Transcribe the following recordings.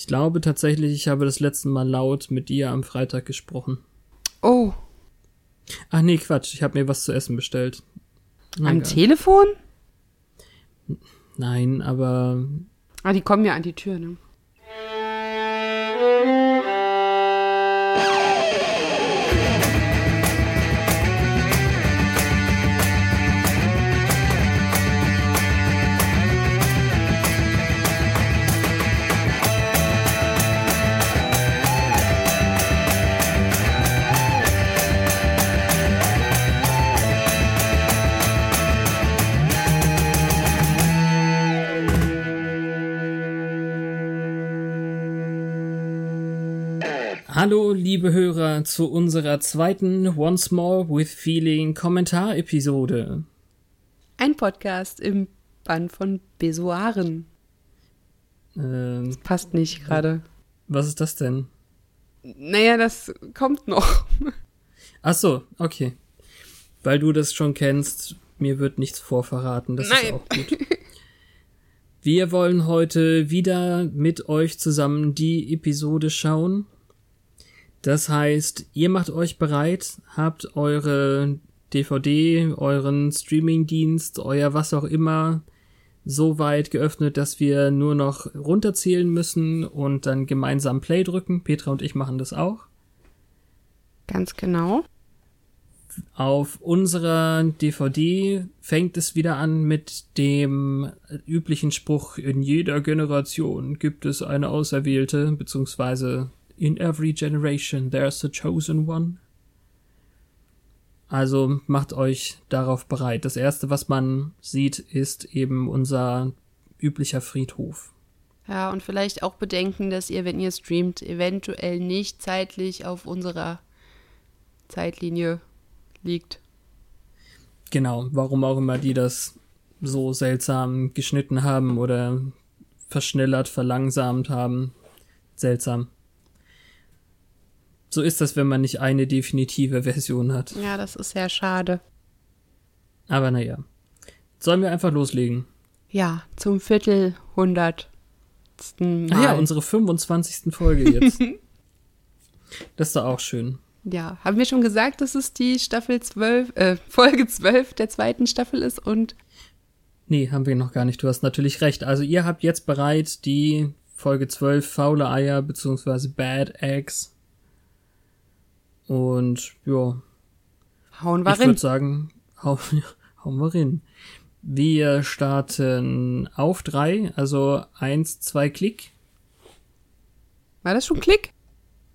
Ich glaube tatsächlich, ich habe das letzte Mal laut mit ihr am Freitag gesprochen. Oh. Ach nee, Quatsch, ich habe mir was zu essen bestellt. Na, Am Telefon? Nein, aber. Ah, die kommen ja an die Tür, ne? Liebe Hörer, zu unserer zweiten Once More with Feeling Kommentar-Episode. Ein Podcast im Band von Besoaren. Ähm, passt nicht gerade. Was ist das denn? Naja, das kommt noch. Ach so, okay. Weil du das schon kennst, mir wird nichts vorverraten, das Nein. ist auch gut. Wir wollen heute wieder mit euch zusammen die Episode schauen, das heißt, ihr macht euch bereit, habt eure DVD, euren Streamingdienst, euer was auch immer so weit geöffnet, dass wir nur noch runterzählen müssen und dann gemeinsam Play drücken. Petra und ich machen das auch. Ganz genau. Auf unserer DVD fängt es wieder an mit dem üblichen Spruch, in jeder Generation gibt es eine Auserwählte, beziehungsweise In every generation there's a chosen one. Also macht euch darauf bereit. Das erste, was man sieht, ist eben unser üblicher Friedhof. Ja, und vielleicht auch bedenken, dass ihr, wenn ihr streamt, eventuell nicht zeitlich auf unserer Zeitlinie liegt. Genau, warum auch immer die das so seltsam geschnitten haben oder verschnellert, verlangsamt haben. Seltsam. So ist das, wenn man nicht eine definitive Version hat. Ja, das ist sehr schade. Aber naja. Sollen wir einfach loslegen? Ja, zum Viertelhundertsten Mal. Ah ja, unsere 25. Folge jetzt. das ist doch auch schön. Ja, haben wir schon gesagt, dass es die Staffel 12, äh, Folge 12 der zweiten Staffel ist und. Nee, haben wir noch gar nicht. Du hast natürlich recht. Also ihr habt jetzt bereit die Folge 12 faule Eier bzw. Bad Eggs und ja. Hauen wir ich rein. Ich würde sagen, hau, hauen wir rein. Wir starten auf drei, also eins, zwei Klick. War das schon Klick?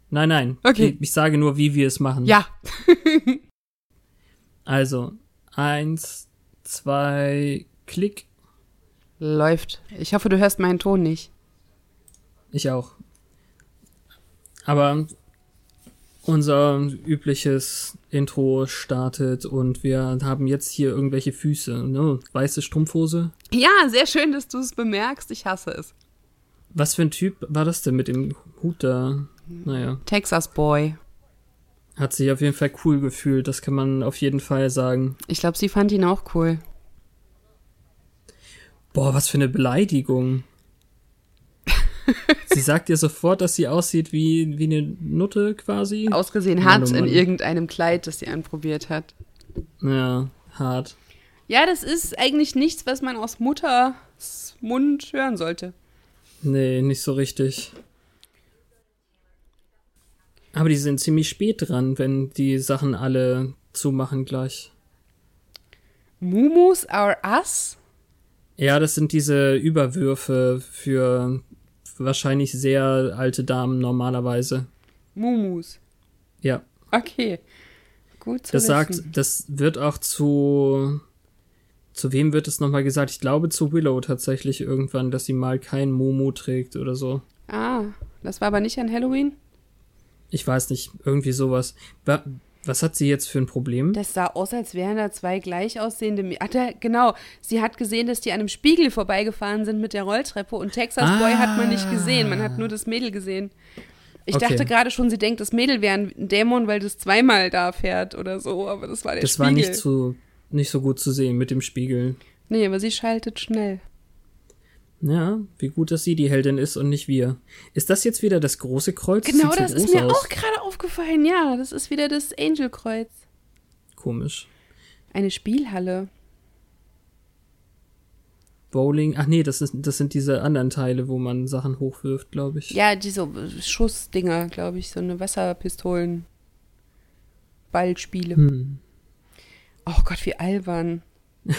Nein, nein. Okay. Ich, ich sage nur, wie wir es machen. Ja. also, eins, zwei, Klick. Läuft. Ich hoffe, du hörst meinen Ton nicht. Ich auch. Aber unser übliches Intro startet und wir haben jetzt hier irgendwelche Füße, ne? Weiße Strumpfhose. Ja, sehr schön, dass du es bemerkst. Ich hasse es. Was für ein Typ war das denn mit dem Hut da? Naja. Texas Boy. Hat sich auf jeden Fall cool gefühlt, das kann man auf jeden Fall sagen. Ich glaube, sie fand ihn auch cool. Boah, was für eine Beleidigung. sie sagt dir sofort, dass sie aussieht wie, wie eine Nutte quasi. Ausgesehen hat Mann, oh Mann. in irgendeinem Kleid, das sie anprobiert hat. Ja, hart. Ja, das ist eigentlich nichts, was man aus Mutters Mund hören sollte. Nee, nicht so richtig. Aber die sind ziemlich spät dran, wenn die Sachen alle zumachen gleich. Mumus are us? Ja, das sind diese Überwürfe für wahrscheinlich sehr alte Damen normalerweise. Mumus. Ja. Okay. Gut zu Das wissen. sagt, das wird auch zu. Zu wem wird es nochmal gesagt? Ich glaube zu Willow tatsächlich irgendwann, dass sie mal kein Mumu trägt oder so. Ah, das war aber nicht an Halloween? Ich weiß nicht, irgendwie sowas. Was hat sie jetzt für ein Problem? Das sah aus, als wären da zwei gleich aussehende. Mädchen. Ach, da, genau. Sie hat gesehen, dass die an einem Spiegel vorbeigefahren sind mit der Rolltreppe und Texas ah. Boy hat man nicht gesehen. Man hat nur das Mädel gesehen. Ich okay. dachte gerade schon, sie denkt, das Mädel wäre ein Dämon, weil das zweimal da fährt oder so, aber das war der das Spiegel. Das war nicht so, nicht so gut zu sehen mit dem Spiegel. Nee, aber sie schaltet schnell. Ja, wie gut, dass sie die Heldin ist und nicht wir. Ist das jetzt wieder das große Kreuz? Genau, das ist mir aus. auch gerade aufgefallen. Ja, das ist wieder das Angelkreuz. Komisch. Eine Spielhalle. Bowling. Ach nee, das, ist, das sind diese anderen Teile, wo man Sachen hochwirft, glaube ich. Ja, diese Schussdinger, glaube ich. So eine Wasserpistolen. Ballspiele. Hm. Oh Gott, wie albern.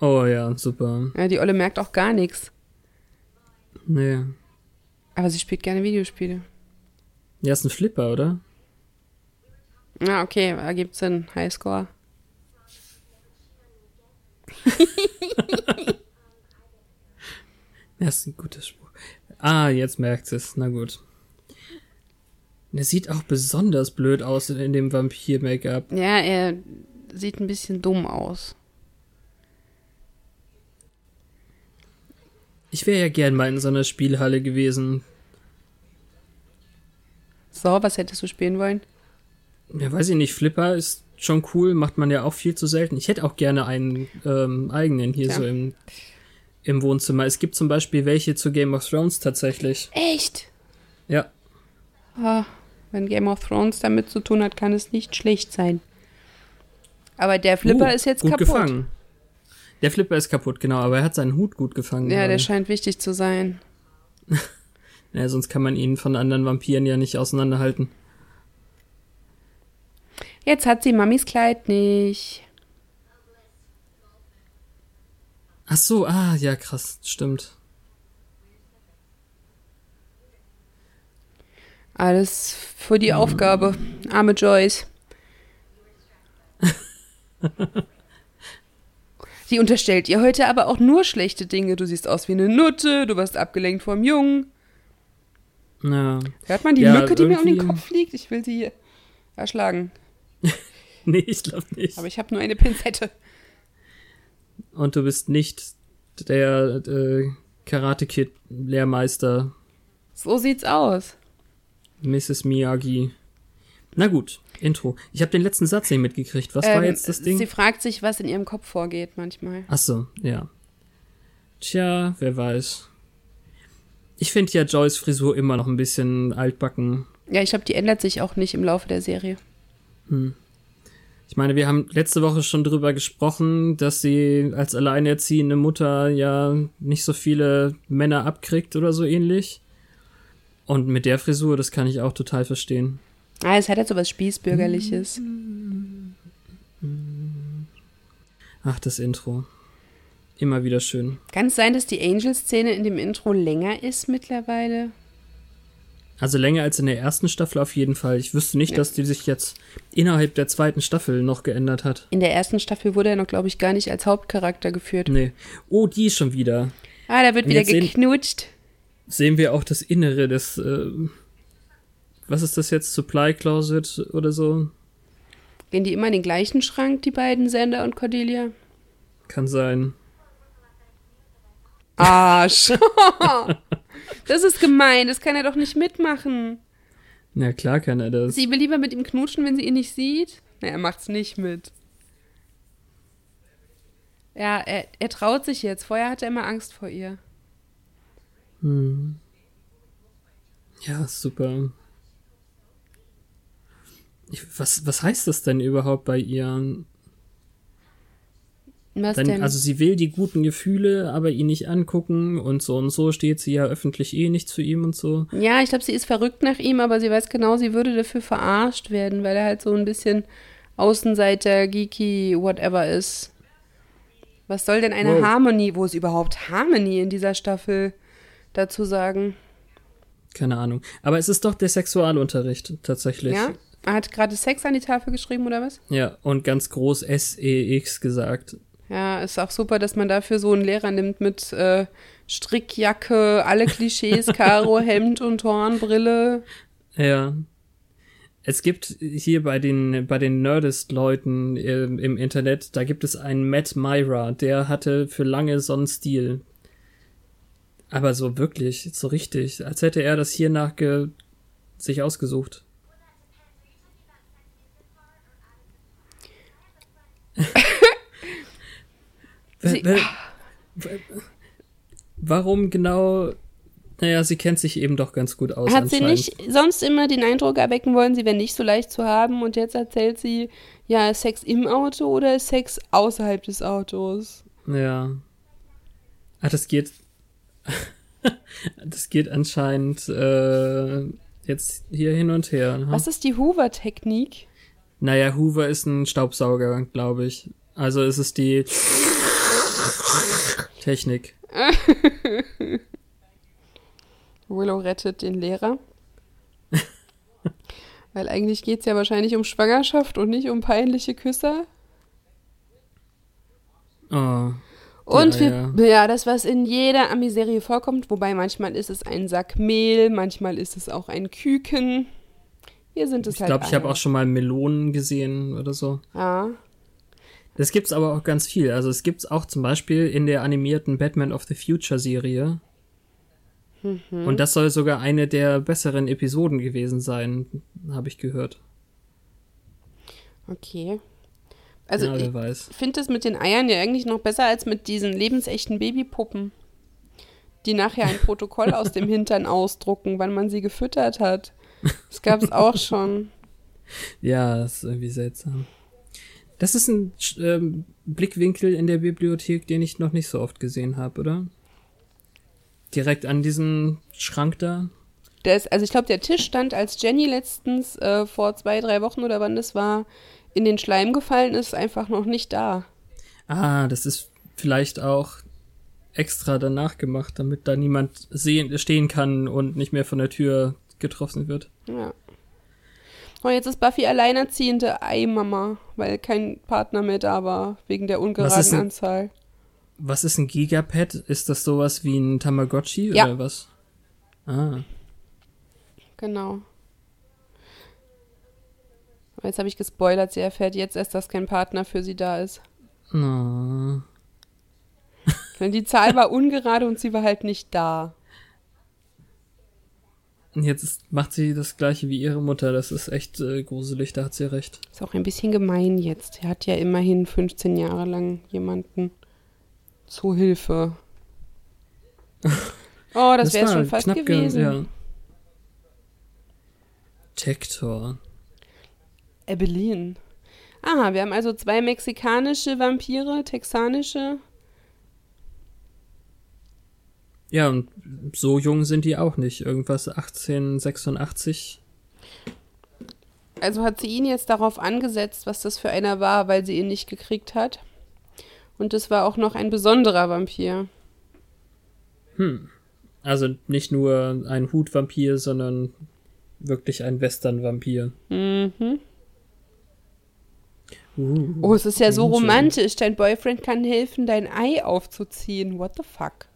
oh ja, super. Ja, die Olle merkt auch gar nichts. Nee. Aber sie spielt gerne Videospiele. Ja, ist ein Flipper, oder? Ja, okay, ergibt Sinn. Highscore. das ist ein guter Spruch. Ah, jetzt merkt es. Na gut. Er sieht auch besonders blöd aus in dem Vampir-Make-up. Ja, er sieht ein bisschen dumm aus. Ich wäre ja gern mal in so einer Spielhalle gewesen. So, was hättest du spielen wollen? Ja, weiß ich nicht. Flipper ist schon cool, macht man ja auch viel zu selten. Ich hätte auch gerne einen ähm, eigenen hier ja. so im, im Wohnzimmer. Es gibt zum Beispiel welche zu Game of Thrones tatsächlich. Echt? Ja. Oh, wenn Game of Thrones damit zu tun hat, kann es nicht schlecht sein. Aber der Flipper uh, ist jetzt gut kaputt. gefangen. Der Flipper ist kaputt, genau, aber er hat seinen Hut gut gefangen. Ja, gerade. der scheint wichtig zu sein. ja, sonst kann man ihn von anderen Vampiren ja nicht auseinanderhalten. Jetzt hat sie Mamis Kleid nicht. Ach so, ah, ja, krass, stimmt. Alles für die Aufgabe. Arme Joyce. Sie unterstellt ihr heute aber auch nur schlechte Dinge. Du siehst aus wie eine Nutte, du wirst abgelenkt vom Jungen. Ja. Hört man die ja, Mücke, die mir um den Kopf fliegt? Ich will sie erschlagen. nee, ich glaube nicht. Aber ich habe nur eine Pinzette. Und du bist nicht der äh, Karate-Kid-Lehrmeister. So sieht's aus. Mrs. Miyagi. Na gut, Intro. Ich habe den letzten Satz nicht mitgekriegt. Was ähm, war jetzt das Ding? Sie fragt sich, was in ihrem Kopf vorgeht manchmal. Ach so, ja. Tja, wer weiß. Ich finde ja Joyce Frisur immer noch ein bisschen altbacken. Ja, ich glaube, die ändert sich auch nicht im Laufe der Serie. Hm. Ich meine, wir haben letzte Woche schon drüber gesprochen, dass sie als alleinerziehende Mutter ja nicht so viele Männer abkriegt oder so ähnlich. Und mit der Frisur, das kann ich auch total verstehen. Ah, es hat jetzt so was Spießbürgerliches. Ach, das Intro. Immer wieder schön. Kann es sein, dass die Angel-Szene in dem Intro länger ist mittlerweile? Also länger als in der ersten Staffel auf jeden Fall. Ich wüsste nicht, ja. dass die sich jetzt innerhalb der zweiten Staffel noch geändert hat. In der ersten Staffel wurde er noch, glaube ich, gar nicht als Hauptcharakter geführt. Nee. Oh, die schon wieder. Ah, da wird Und wieder geknutscht. Sehen, sehen, wir auch das Innere des. Äh, was ist das jetzt? Supply Closet oder so? Gehen die immer in den gleichen Schrank, die beiden Sender und Cordelia? Kann sein. Arsch. das ist gemein, das kann er doch nicht mitmachen. Na klar kann er das. Sie will lieber mit ihm knutschen, wenn sie ihn nicht sieht. Na, er macht's nicht mit. Ja, er, er traut sich jetzt. Vorher hatte er immer Angst vor ihr. Hm. Ja, super. Ich, was, was heißt das denn überhaupt bei ihr? Was Dann, denn? Also sie will die guten Gefühle, aber ihn nicht angucken und so und so steht sie ja öffentlich eh nicht zu ihm und so. Ja, ich glaube, sie ist verrückt nach ihm, aber sie weiß genau, sie würde dafür verarscht werden, weil er halt so ein bisschen Außenseiter, geeky, whatever ist. Was soll denn eine wow. Harmonie, wo ist überhaupt Harmonie in dieser Staffel dazu sagen? Keine Ahnung. Aber es ist doch der Sexualunterricht tatsächlich. Ja? Er hat gerade Sex an die Tafel geschrieben, oder was? Ja, und ganz groß S-E-X gesagt. Ja, ist auch super, dass man dafür so einen Lehrer nimmt mit äh, Strickjacke, alle Klischees, Karo, Hemd und Hornbrille. Ja. Es gibt hier bei den, bei den Nerdist-Leuten äh, im Internet, da gibt es einen Matt Myra, der hatte für lange so einen Stil. Aber so wirklich, so richtig, als hätte er das hier nach sich ausgesucht. Sie, warum genau naja, sie kennt sich eben doch ganz gut aus. Hat sie nicht sonst immer den Eindruck erwecken wollen, sie wäre nicht so leicht zu haben und jetzt erzählt sie, ja, Sex im Auto oder Sex außerhalb des Autos? Ja. Ah, das geht. das geht anscheinend äh, jetzt hier hin und her. Ne? Was ist die Hoover-Technik? Naja, Hoover ist ein Staubsauger, glaube ich. Also ist es die Technik. Willow rettet den Lehrer. Weil eigentlich geht es ja wahrscheinlich um Schwangerschaft und nicht um peinliche Küsse. Oh. Und wir, ja. ja, das, was in jeder Amiserie vorkommt, wobei manchmal ist es ein Sack Mehl, manchmal ist es auch ein Küken. Hier sind es ich halt. Ich glaube, ich habe auch schon mal Melonen gesehen oder so. Ja. Das gibt's aber auch ganz viel. Also es gibt's auch zum Beispiel in der animierten Batman of the Future Serie. Mhm. Und das soll sogar eine der besseren Episoden gewesen sein, habe ich gehört. Okay. Also ja, ich finde das mit den Eiern ja eigentlich noch besser als mit diesen lebensechten Babypuppen, die nachher ein Protokoll aus dem Hintern ausdrucken, wann man sie gefüttert hat. Das gab es auch schon. Ja, das ist irgendwie seltsam. Das ist ein ähm, Blickwinkel in der Bibliothek, den ich noch nicht so oft gesehen habe, oder? Direkt an diesem Schrank da? Das, also ich glaube, der Tisch stand, als Jenny letztens äh, vor zwei, drei Wochen oder wann das war, in den Schleim gefallen ist, einfach noch nicht da. Ah, das ist vielleicht auch extra danach gemacht, damit da niemand sehen, stehen kann und nicht mehr von der Tür getroffen wird. Ja. Oh, jetzt ist Buffy alleinerziehende Eimama, weil kein Partner mehr da war, wegen der ungeraden Anzahl. Was ist ein Gigapad? Ist das sowas wie ein Tamagotchi ja. oder was? Ah. Genau. Jetzt habe ich gespoilert, sie erfährt jetzt erst, dass kein Partner für sie da ist. No. Denn die Zahl war ungerade und sie war halt nicht da. Jetzt ist, macht sie das gleiche wie ihre Mutter. Das ist echt äh, gruselig, da hat sie recht. Ist auch ein bisschen gemein jetzt. Er hat ja immerhin 15 Jahre lang jemanden zu Hilfe. Oh, das, das wäre schon fast gewesen. Ja. Tektor. Evelyn. Aha, wir haben also zwei mexikanische Vampire, texanische. Ja, und so jung sind die auch nicht. Irgendwas 1886. Also hat sie ihn jetzt darauf angesetzt, was das für einer war, weil sie ihn nicht gekriegt hat. Und es war auch noch ein besonderer Vampir. Hm. Also nicht nur ein Hutvampir, sondern wirklich ein Western-Vampir. Mhm. Uh, oh, es ist ja so romantisch. Dein Boyfriend kann helfen, dein Ei aufzuziehen. What the fuck?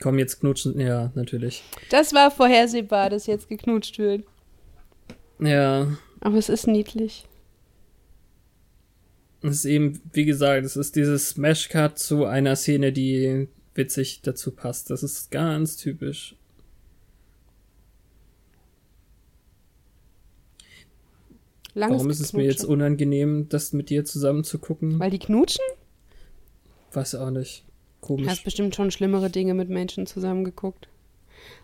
Komm, jetzt knutschen. Ja, natürlich. Das war vorhersehbar, dass jetzt geknutscht wird. Ja. Aber es ist niedlich. Es ist eben, wie gesagt, es ist dieses Smash-Cut zu einer Szene, die witzig dazu passt. Das ist ganz typisch. Langes Warum ist es mir jetzt unangenehm, das mit dir zusammen zu gucken? Weil die knutschen? Weiß auch nicht. Komisch. Du hast bestimmt schon schlimmere Dinge mit Menschen zusammengeguckt.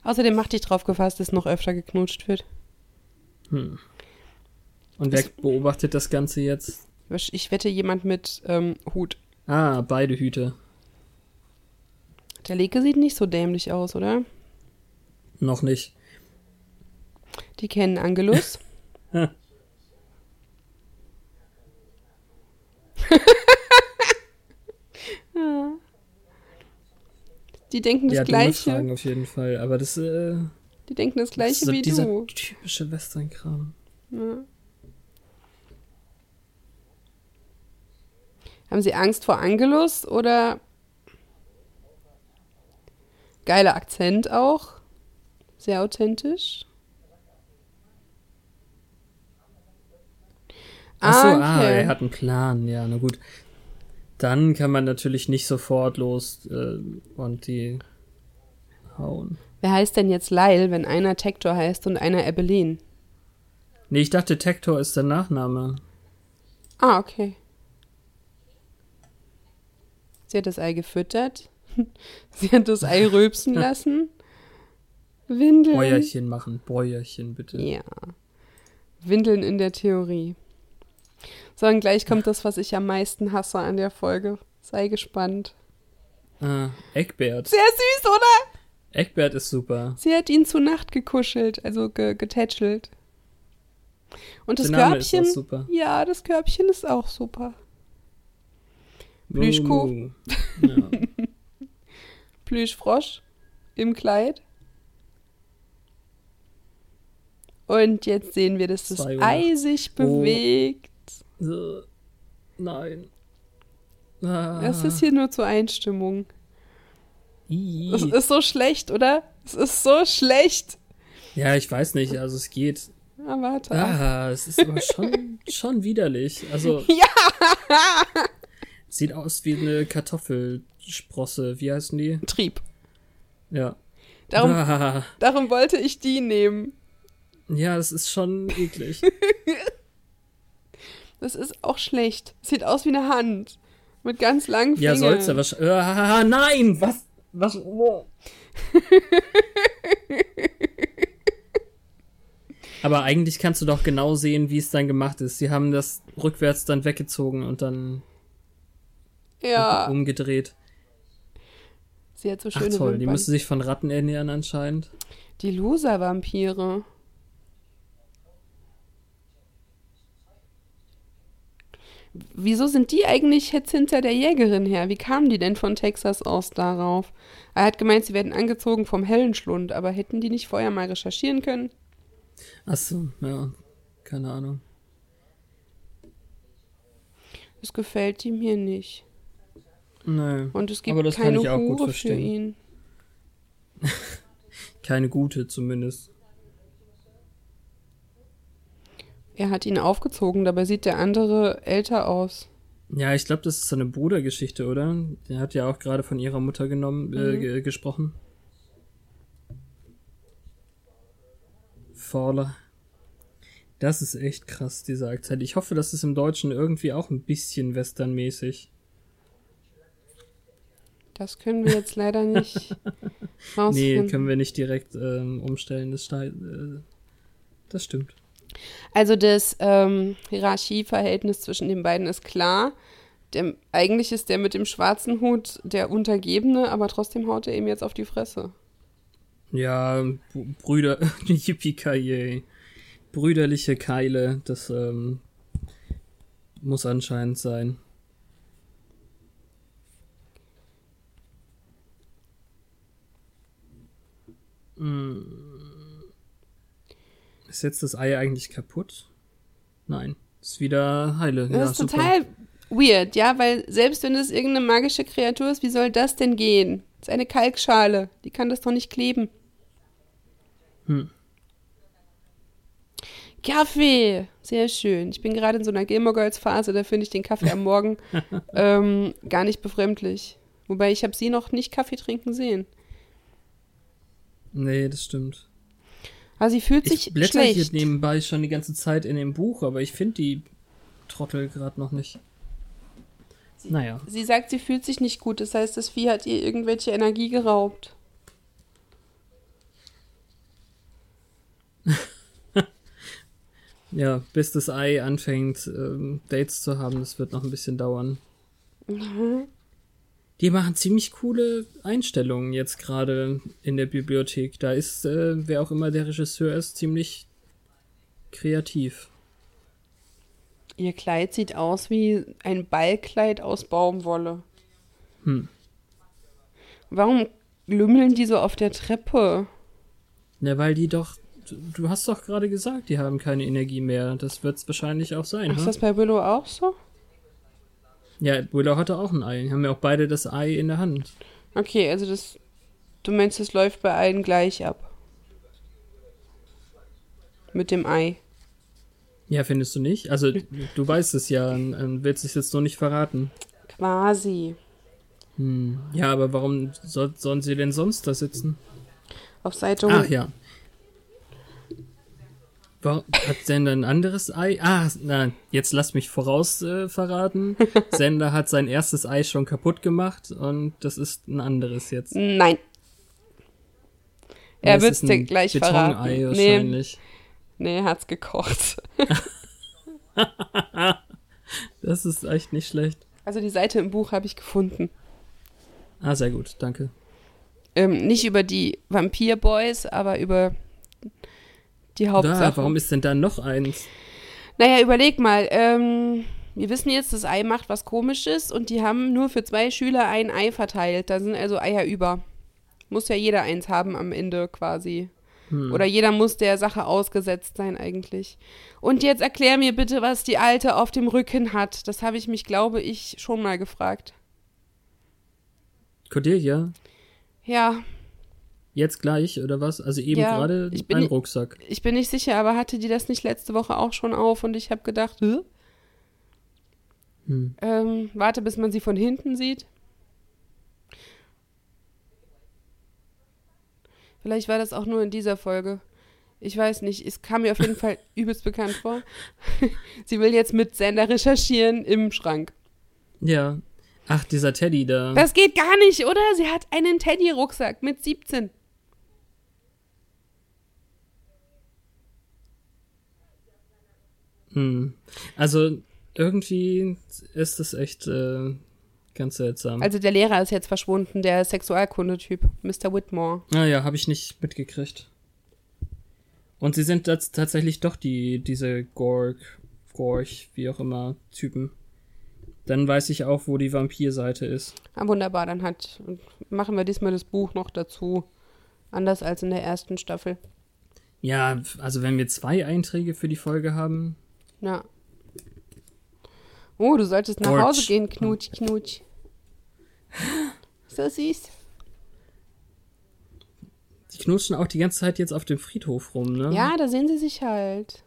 Außerdem mach dich drauf gefasst, dass noch öfter geknutscht wird. Hm. Und wer ich, beobachtet das Ganze jetzt? Ich wette jemand mit ähm, Hut. Ah, beide Hüte. Der Leke sieht nicht so dämlich aus, oder? Noch nicht. Die kennen Angelus. Die denken das ja, Gleiche. Fragen auf jeden Fall, aber das. Äh, die denken das Gleiche das so wie dieser du. typische Western-Kram. Ja. Haben Sie Angst vor Angelus oder geiler Akzent auch? Sehr authentisch. Achso, ah, okay. ah, er hat einen Plan, ja, na gut. Dann kann man natürlich nicht sofort los äh, und die hauen. Wer heißt denn jetzt Lyle, wenn einer Tektor heißt und einer Ebelin? Nee, ich dachte, Tektor ist der Nachname. Ah, okay. Sie hat das Ei gefüttert. Sie hat das Ei rülpsen lassen. Windeln. Bäuerchen machen. Bäuerchen, bitte. Ja. Windeln in der Theorie. So, und gleich kommt das, was ich am meisten hasse an der Folge. Sei gespannt. Ah, Eckbert. Sehr süß, oder? Eckbert ist super. Sie hat ihn zu Nacht gekuschelt, also ge getätschelt. Und das Körbchen. Ja, das Körbchen ist auch super. Plüschkuh. Uh, ja. Plüschfrosch im Kleid. Und jetzt sehen wir, dass das Ei sich oh. bewegt. Nein. Ah. Das ist hier nur zur Einstimmung. Das ist so schlecht, oder? Es ist so schlecht. Ja, ich weiß nicht. Also es geht. Ja, warte. Ah, es ist aber schon, schon widerlich. Also. Ja! Sieht aus wie eine Kartoffelsprosse. Wie heißen die? Trieb. Ja. Darum, ah. darum wollte ich die nehmen. Ja, das ist schon eklig. das ist auch schlecht. Sieht aus wie eine Hand. Mit ganz langen Fingern. Ja, soll's ja wahrscheinlich. Uh, nein! Was? Was? Oh. Aber eigentlich kannst du doch genau sehen, wie es dann gemacht ist. Sie haben das rückwärts dann weggezogen und dann ja. umgedreht. Sie hat so schöne Ach toll, Wimpern. die müssen sich von Ratten ernähren anscheinend. Die Loser-Vampire. Wieso sind die eigentlich jetzt hinter der Jägerin her? Wie kamen die denn von Texas aus darauf? Er hat gemeint, sie werden angezogen vom Hellenschlund, aber hätten die nicht vorher mal recherchieren können? Ach so, ja, keine Ahnung. Das gefällt ihm hier nicht. Nein. Und es gibt keine Hure für ihn. keine gute zumindest. Er hat ihn aufgezogen, dabei sieht der andere älter aus. Ja, ich glaube, das ist so eine Brudergeschichte, oder? Der hat ja auch gerade von ihrer Mutter genommen, äh, mhm. gesprochen. Faller. Das ist echt krass, dieser Akzent. Ich hoffe, das ist im Deutschen irgendwie auch ein bisschen westernmäßig. Das können wir jetzt leider nicht rausfinden. Nee, können wir nicht direkt ähm, umstellen. Das, äh, das stimmt. Also das ähm, Hierarchieverhältnis zwischen den beiden ist klar. Der, eigentlich ist der mit dem schwarzen Hut der Untergebene, aber trotzdem haut er ihm jetzt auf die Fresse. Ja, Brüder, yippie Brüderliche Keile, das ähm, muss anscheinend sein. Mm. Ist jetzt das Ei eigentlich kaputt? Nein. Ist wieder heile. Das ja, ist super. total weird, ja, weil selbst wenn es irgendeine magische Kreatur ist, wie soll das denn gehen? Das ist eine Kalkschale. Die kann das doch nicht kleben. Hm. Kaffee! Sehr schön. Ich bin gerade in so einer Gamer Girls Phase, da finde ich den Kaffee am Morgen ähm, gar nicht befremdlich. Wobei ich habe sie noch nicht Kaffee trinken sehen. Nee, das stimmt. Aber sie fühlt sich ich blätter schlecht. hier nebenbei schon die ganze Zeit in dem Buch, aber ich finde die Trottel gerade noch nicht. Sie, naja. Sie sagt, sie fühlt sich nicht gut. Das heißt, das Vieh hat ihr irgendwelche Energie geraubt. ja, bis das Ei anfängt, ähm, Dates zu haben, das wird noch ein bisschen dauern. Mhm. Die machen ziemlich coole Einstellungen jetzt gerade in der Bibliothek. Da ist, äh, wer auch immer der Regisseur ist, ziemlich kreativ. Ihr Kleid sieht aus wie ein Ballkleid aus Baumwolle. Hm. Warum lümmeln die so auf der Treppe? Na, weil die doch. Du hast doch gerade gesagt, die haben keine Energie mehr. Das wird es wahrscheinlich auch sein. Ist ha? das bei Willow auch so? Ja, Willow hatte auch ein Ei. Haben ja auch beide das Ei in der Hand. Okay, also das. Du meinst, es läuft bei allen gleich ab. Mit dem Ei. Ja, findest du nicht? Also, du weißt es ja, willst es jetzt nur nicht verraten. Quasi. Hm. Ja, aber warum soll, sollen sie denn sonst da sitzen? Auf Seite Ach ja. Warum, hat Sender ein anderes Ei? Ah, na, jetzt lass mich voraus äh, verraten. Sender hat sein erstes Ei schon kaputt gemacht und das ist ein anderes jetzt. Nein. Er wird es dir gleich verraten. wahrscheinlich. Nee, nee hat's gekocht. das ist echt nicht schlecht. Also die Seite im Buch habe ich gefunden. Ah, sehr gut, danke. Ähm, nicht über die Vampir Boys, aber über die Hauptsache. Da, warum ist denn da noch eins? Naja, überleg mal. Ähm, wir wissen jetzt, das Ei macht was Komisches und die haben nur für zwei Schüler ein Ei verteilt. Da sind also Eier über. Muss ja jeder eins haben am Ende quasi. Hm. Oder jeder muss der Sache ausgesetzt sein eigentlich. Und jetzt erklär mir bitte, was die Alte auf dem Rücken hat. Das habe ich mich, glaube ich, schon mal gefragt. Cordelia? Ja. Jetzt gleich, oder was? Also eben ja, gerade ein Rucksack. Ich bin nicht sicher, aber hatte die das nicht letzte Woche auch schon auf und ich habe gedacht? Hm. Ähm, warte, bis man sie von hinten sieht. Vielleicht war das auch nur in dieser Folge. Ich weiß nicht, es kam mir auf jeden Fall übelst bekannt vor. sie will jetzt mit Sender recherchieren im Schrank. Ja. Ach, dieser Teddy da. Das geht gar nicht, oder? Sie hat einen Teddy-Rucksack mit 17. Hm. Also irgendwie ist es echt äh, ganz seltsam. Also der Lehrer ist jetzt verschwunden, der Sexualkundetyp, Mr. Whitmore. Ah ja, habe ich nicht mitgekriegt. Und sie sind tatsächlich doch die, diese Gorg, Gorch, wie auch immer, Typen. Dann weiß ich auch, wo die Vampirseite ist. Ah, wunderbar, dann hat, machen wir diesmal das Buch noch dazu. Anders als in der ersten Staffel. Ja, also wenn wir zwei Einträge für die Folge haben, ja. Oh, du solltest nach Hause gehen, Knutsch, Knutsch. So süß. Die knutschen auch die ganze Zeit jetzt auf dem Friedhof rum, ne? Ja, da sehen sie sich halt.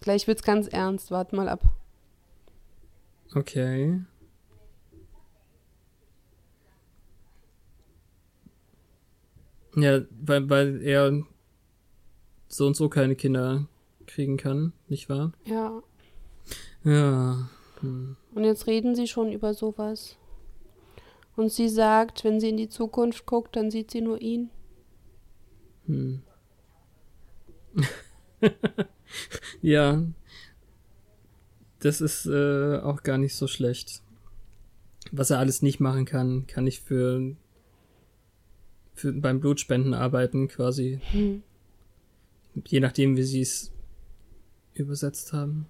Gleich wird's ganz ernst, wart mal ab. Okay. Ja, weil, weil er so und so keine Kinder kriegen kann, nicht wahr? Ja. Ja. Hm. Und jetzt reden sie schon über sowas. Und sie sagt, wenn sie in die Zukunft guckt, dann sieht sie nur ihn. Hm. ja. Das ist äh, auch gar nicht so schlecht. Was er alles nicht machen kann, kann ich für, für beim Blutspenden arbeiten quasi. Hm. Je nachdem, wie sie es übersetzt haben.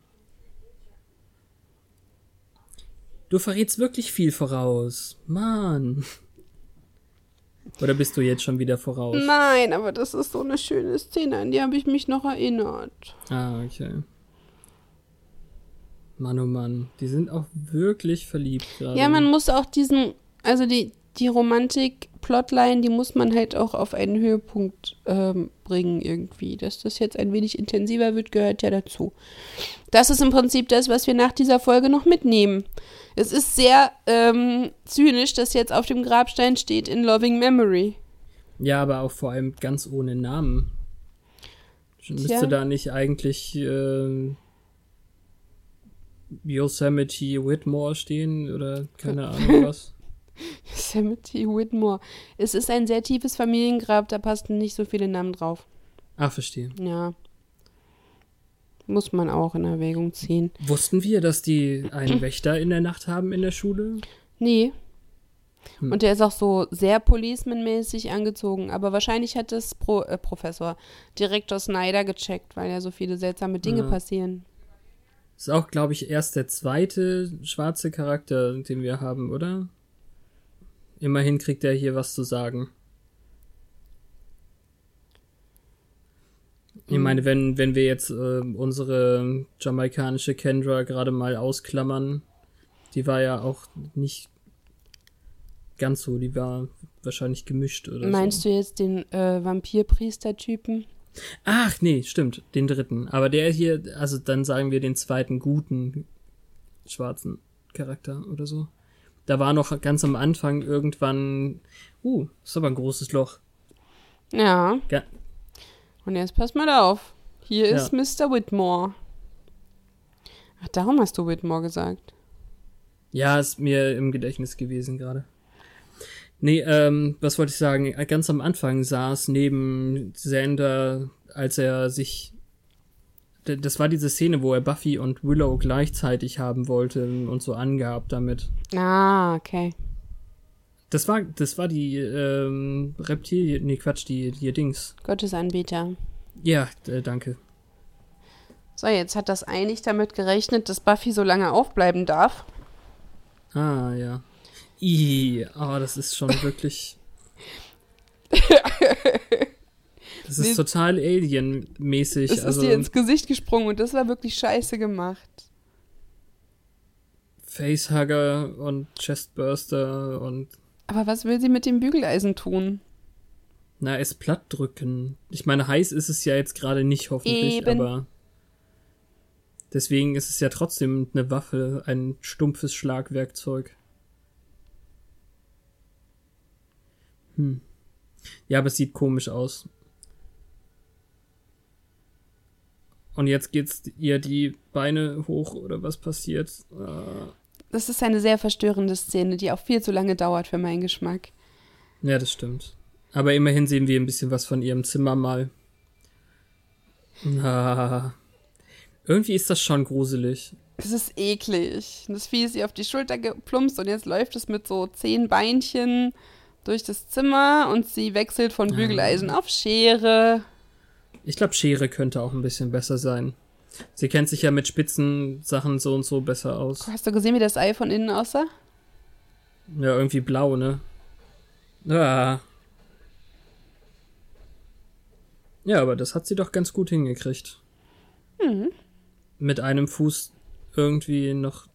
Du verrätst wirklich viel voraus. Mann. Oder bist du jetzt schon wieder voraus? Nein, aber das ist so eine schöne Szene, an die habe ich mich noch erinnert. Ah, okay. Mann, oh Mann. Die sind auch wirklich verliebt gerade. Ja, man muss auch diesen, also die, die Romantik-Plotline, die muss man halt auch auf einen Höhepunkt ähm, bringen irgendwie. Dass das jetzt ein wenig intensiver wird, gehört ja dazu. Das ist im Prinzip das, was wir nach dieser Folge noch mitnehmen. Es ist sehr ähm, zynisch, dass jetzt auf dem Grabstein steht in Loving Memory. Ja, aber auch vor allem ganz ohne Namen. Müsste da nicht eigentlich äh, Yosemite Whitmore stehen oder keine Ahnung was? Yosemite Whitmore. Es ist ein sehr tiefes Familiengrab, da passen nicht so viele Namen drauf. Ah, verstehe. Ja. Muss man auch in Erwägung ziehen. Wussten wir, dass die einen Wächter in der Nacht haben in der Schule? Nee. Hm. Und der ist auch so sehr policeman-mäßig angezogen. Aber wahrscheinlich hat das Pro, äh, Professor, Direktor Snyder gecheckt, weil ja so viele seltsame Dinge ja. passieren. Ist auch, glaube ich, erst der zweite schwarze Charakter, den wir haben, oder? Immerhin kriegt er hier was zu sagen. Ich mhm. meine, wenn, wenn wir jetzt äh, unsere jamaikanische Kendra gerade mal ausklammern, die war ja auch nicht ganz so, die war wahrscheinlich gemischt oder Meinst so. du jetzt den äh, Vampirpriester-Typen? Ach, nee, stimmt, den dritten. Aber der hier, also dann sagen wir den zweiten guten schwarzen Charakter oder so. Da war noch ganz am Anfang irgendwann, uh, ist aber ein großes Loch. Ja. Ga Und jetzt pass mal auf. Hier ja. ist Mr. Whitmore. Ach, darum hast du Whitmore gesagt. Ja, ist mir im Gedächtnis gewesen gerade. Nee, ähm, was wollte ich sagen? Ganz am Anfang saß neben Xander, als er sich. Das war diese Szene, wo er Buffy und Willow gleichzeitig haben wollte und so angab damit. Ah, okay. Das war, das war die ähm, Reptilie, nee, Quatsch, die, die Dings. Gottesanbieter. Ja, äh, danke. So, jetzt hat das eigentlich damit gerechnet, dass Buffy so lange aufbleiben darf. Ah, ja. I, aber oh, das ist schon wirklich. Das ist nee, total Alien-mäßig. Es also, ist dir ins Gesicht gesprungen und das war wirklich scheiße gemacht. Facehugger und Chestburster und. Aber was will sie mit dem Bügeleisen tun? Na, es platt drücken. Ich meine, heiß ist es ja jetzt gerade nicht, hoffentlich, Eben. aber. Deswegen ist es ja trotzdem eine Waffe, ein stumpfes Schlagwerkzeug. Hm. Ja, aber es sieht komisch aus. Und jetzt geht's ihr die Beine hoch oder was passiert? Äh. Das ist eine sehr verstörende Szene, die auch viel zu lange dauert für meinen Geschmack. Ja, das stimmt. Aber immerhin sehen wir ein bisschen was von ihrem Zimmer mal. Ah, irgendwie ist das schon gruselig. Es ist eklig. Das Vieh ist ihr auf die Schulter geplumpst und jetzt läuft es mit so zehn Beinchen durch das Zimmer und sie wechselt von Bügeleisen ah. auf Schere. Ich glaube, Schere könnte auch ein bisschen besser sein. Sie kennt sich ja mit spitzen Sachen so und so besser aus. Hast du gesehen, wie das Ei von innen aussah? Ja, irgendwie blau, ne? Ah. Ja, aber das hat sie doch ganz gut hingekriegt. Mhm. Mit einem Fuß irgendwie noch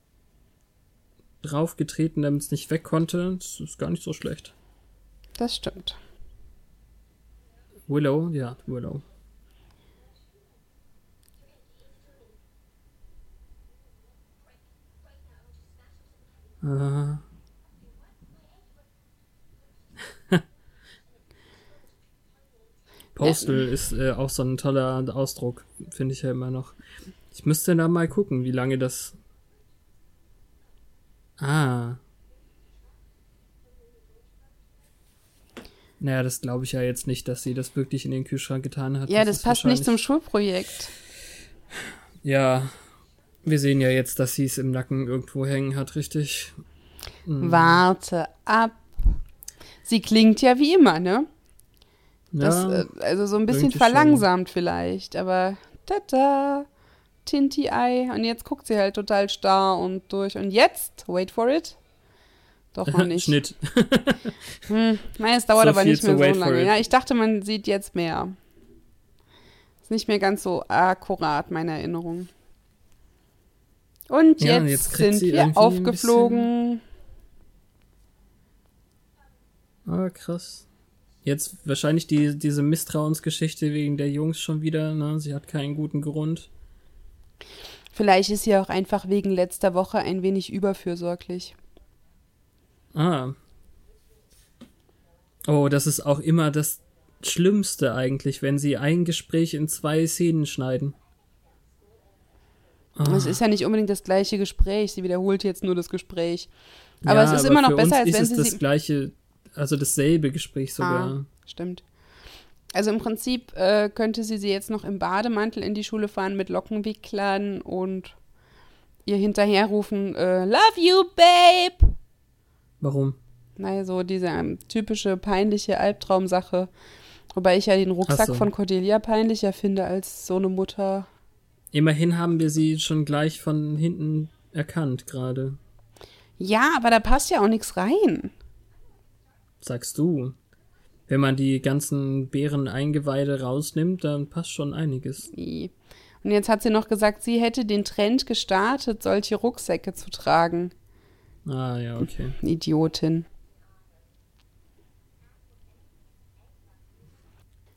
draufgetreten, damit es nicht weg konnte. Das ist gar nicht so schlecht. Das stimmt. Willow, ja, Willow. Äh. Postal ist äh, auch so ein toller Ausdruck, finde ich ja immer noch. Ich müsste da mal gucken, wie lange das. Ah. Naja, das glaube ich ja jetzt nicht, dass sie das wirklich in den Kühlschrank getan hat. Ja, das, das passt nicht zum Schulprojekt. Ja, wir sehen ja jetzt, dass sie es im Nacken irgendwo hängen hat, richtig? Hm. Warte ab. Sie klingt ja wie immer, ne? Das, ja, äh, also so ein bisschen verlangsamt schon. vielleicht, aber tada, Tinti-Ei. Und jetzt guckt sie halt total starr und durch. Und jetzt, wait for it, doch noch nicht. Schnitt. hm, nein, es dauert so aber nicht mehr so lange. Ja, ich dachte, man sieht jetzt mehr. Ist nicht mehr ganz so akkurat, meine Erinnerung. Und ja, jetzt, jetzt sind wir aufgeflogen. Ah, krass. Jetzt wahrscheinlich die, diese Misstrauensgeschichte wegen der Jungs schon wieder, ne? Sie hat keinen guten Grund. Vielleicht ist sie auch einfach wegen letzter Woche ein wenig überfürsorglich. Ah. Oh, das ist auch immer das Schlimmste eigentlich, wenn sie ein Gespräch in zwei Szenen schneiden. Ah. Es ist ja nicht unbedingt das gleiche Gespräch. Sie wiederholt jetzt nur das Gespräch. Aber ja, es ist immer noch besser, als wenn sie. Es ist das gleiche, also dasselbe Gespräch sogar. Ah, stimmt. Also im Prinzip äh, könnte sie sie jetzt noch im Bademantel in die Schule fahren mit Lockenwicklern und ihr hinterherrufen: äh, Love you, Babe! Warum? Naja, so diese ähm, typische peinliche Albtraumsache. Wobei ich ja den Rucksack so. von Cordelia peinlicher finde als so eine Mutter. Immerhin haben wir sie schon gleich von hinten erkannt gerade. Ja, aber da passt ja auch nichts rein. Sagst du. Wenn man die ganzen Bären-Eingeweide rausnimmt, dann passt schon einiges. Und jetzt hat sie noch gesagt, sie hätte den Trend gestartet, solche Rucksäcke zu tragen. Ah, ja, okay. Idiotin.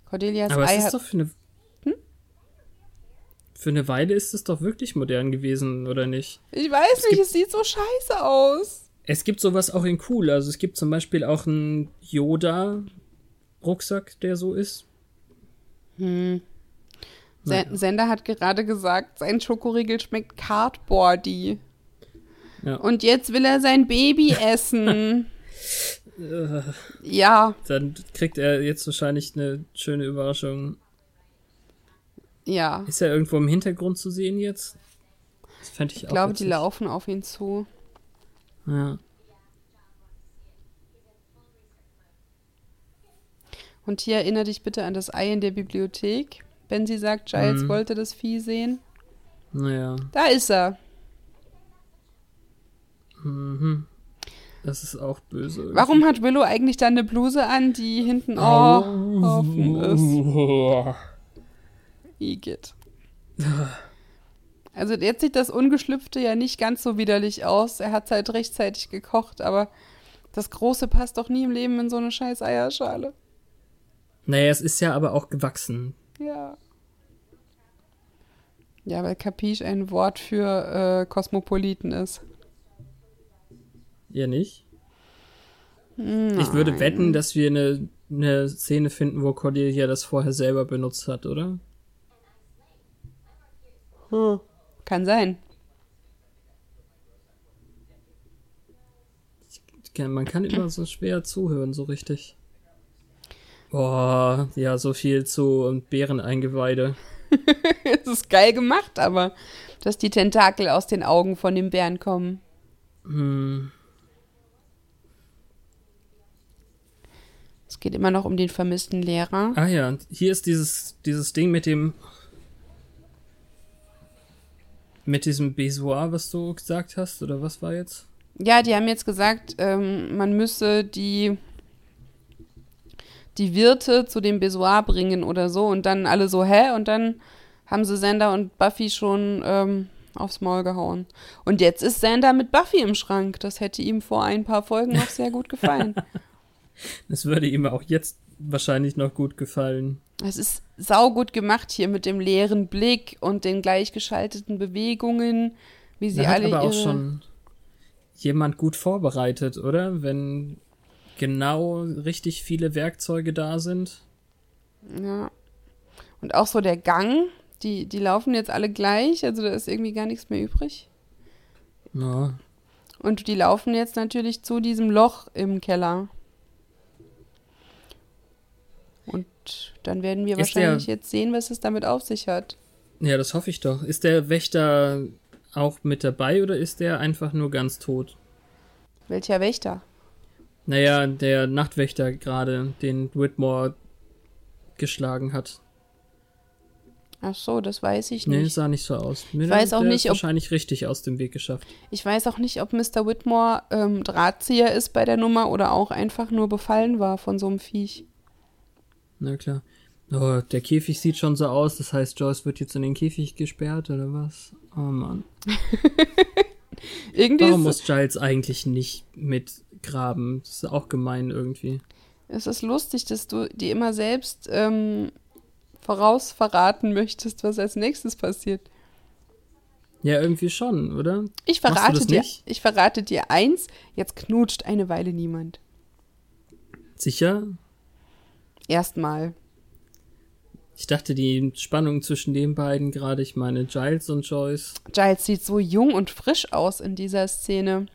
Cordelias Aber Ei es ist doch für eine für eine Weile ist es doch wirklich modern gewesen, oder nicht? Ich weiß es nicht, es sieht so scheiße aus. Es gibt sowas auch in cool. Also es gibt zum Beispiel auch einen Yoda-Rucksack, der so ist. Hm. Naja. Sender hat gerade gesagt, sein Schokoriegel schmeckt cardboardy. Ja. Und jetzt will er sein Baby essen. ja. Dann kriegt er jetzt wahrscheinlich eine schöne Überraschung. Ja. Ist er irgendwo im Hintergrund zu sehen jetzt? Das fände ich, ich auch. Ich glaube, die laufen auf ihn zu. Ja. Und hier erinnere dich bitte an das Ei in der Bibliothek. Wenn sie sagt, Giles mhm. wollte das Vieh sehen. Naja. Da ist er. Mhm. Das ist auch böse. Irgendwie. Warum hat Willow eigentlich dann eine Bluse an, die hinten oh, offen ist? Igitt. Also jetzt sieht das Ungeschlüpfte ja nicht ganz so widerlich aus. Er hat es halt rechtzeitig gekocht, aber das Große passt doch nie im Leben in so eine scheiß Eierschale. Naja, es ist ja aber auch gewachsen. Ja. Ja, weil Capiche ein Wort für äh, Kosmopoliten ist. Ja, nicht? Nein. Ich würde wetten, dass wir eine, eine Szene finden, wo Cordelia das vorher selber benutzt hat, oder? Hm. Kann sein. Man kann immer so schwer zuhören, so richtig. Boah, ja, so viel zu Bäreneingeweide. es ist geil gemacht, aber dass die Tentakel aus den Augen von dem Bären kommen. Hm. Es geht immer noch um den vermissten Lehrer. Ah ja, hier ist dieses, dieses Ding mit dem. Mit diesem Besoir, was du gesagt hast, oder was war jetzt? Ja, die haben jetzt gesagt, ähm, man müsse die die Wirte zu dem Besoir bringen oder so und dann alle so, hä? Und dann haben sie Sander und Buffy schon ähm, aufs Maul gehauen. Und jetzt ist Sander mit Buffy im Schrank. Das hätte ihm vor ein paar Folgen noch sehr gut gefallen. Das würde ihm auch jetzt wahrscheinlich noch gut gefallen. Es ist saugut gemacht hier mit dem leeren Blick und den gleichgeschalteten Bewegungen, wie sie da alle hat aber ihre... auch schon jemand gut vorbereitet, oder? Wenn genau richtig viele Werkzeuge da sind. Ja. Und auch so der Gang, die, die laufen jetzt alle gleich, also da ist irgendwie gar nichts mehr übrig. Ja. Und die laufen jetzt natürlich zu diesem Loch im Keller. Dann werden wir ist wahrscheinlich der, jetzt sehen, was es damit auf sich hat. Ja, das hoffe ich doch. Ist der Wächter auch mit dabei oder ist der einfach nur ganz tot? Welcher Wächter? Naja, der Nachtwächter gerade, den Whitmore geschlagen hat. Ach so, das weiß ich nicht. Nee, sah nicht so aus. Mir ich weiß auch nicht, ob wahrscheinlich richtig aus dem Weg geschafft. Ich weiß auch nicht, ob Mr. Whitmore ähm, Drahtzieher ist bei der Nummer oder auch einfach nur befallen war von so einem Viech. Na klar. Oh, der Käfig sieht schon so aus, das heißt, Joyce wird jetzt in den Käfig gesperrt oder was? Oh Mann. Irgendwie Warum muss Giles eigentlich nicht mitgraben? Das ist auch gemein irgendwie. Es ist lustig, dass du dir immer selbst ähm, vorausverraten möchtest, was als nächstes passiert. Ja, irgendwie schon, oder? Ich verrate dir, ich verrate dir eins, jetzt knutscht eine Weile niemand. Sicher? Erstmal. Ich dachte, die Spannung zwischen den beiden gerade, ich meine Giles und Joyce. Giles sieht so jung und frisch aus in dieser Szene.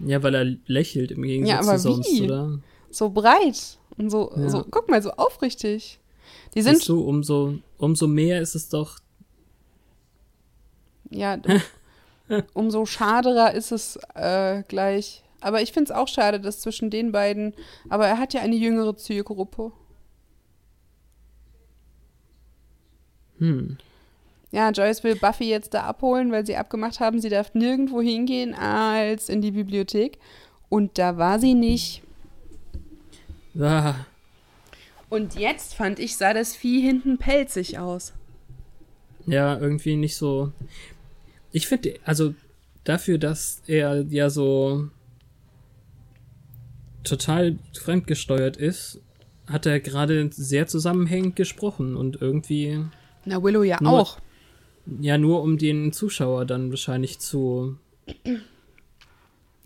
Ja, weil er lächelt im Gegensatz ja, aber zu sonst, wie? oder? So breit und so, ja. so, guck mal, so aufrichtig. Die sind. du, umso, umso mehr ist es doch. Ja, umso schaderer ist es äh, gleich. Aber ich finde es auch schade, dass zwischen den beiden. Aber er hat ja eine jüngere Zielgruppe. Hm. Ja, Joyce will Buffy jetzt da abholen, weil sie abgemacht haben, sie darf nirgendwo hingehen als in die Bibliothek. Und da war sie nicht. Ah. Und jetzt fand ich, sah das Vieh hinten pelzig aus. Ja, irgendwie nicht so. Ich finde, also dafür, dass er ja so total fremdgesteuert ist, hat er gerade sehr zusammenhängend gesprochen und irgendwie na, Willow ja nur, auch. Ja, nur um den Zuschauer dann wahrscheinlich zu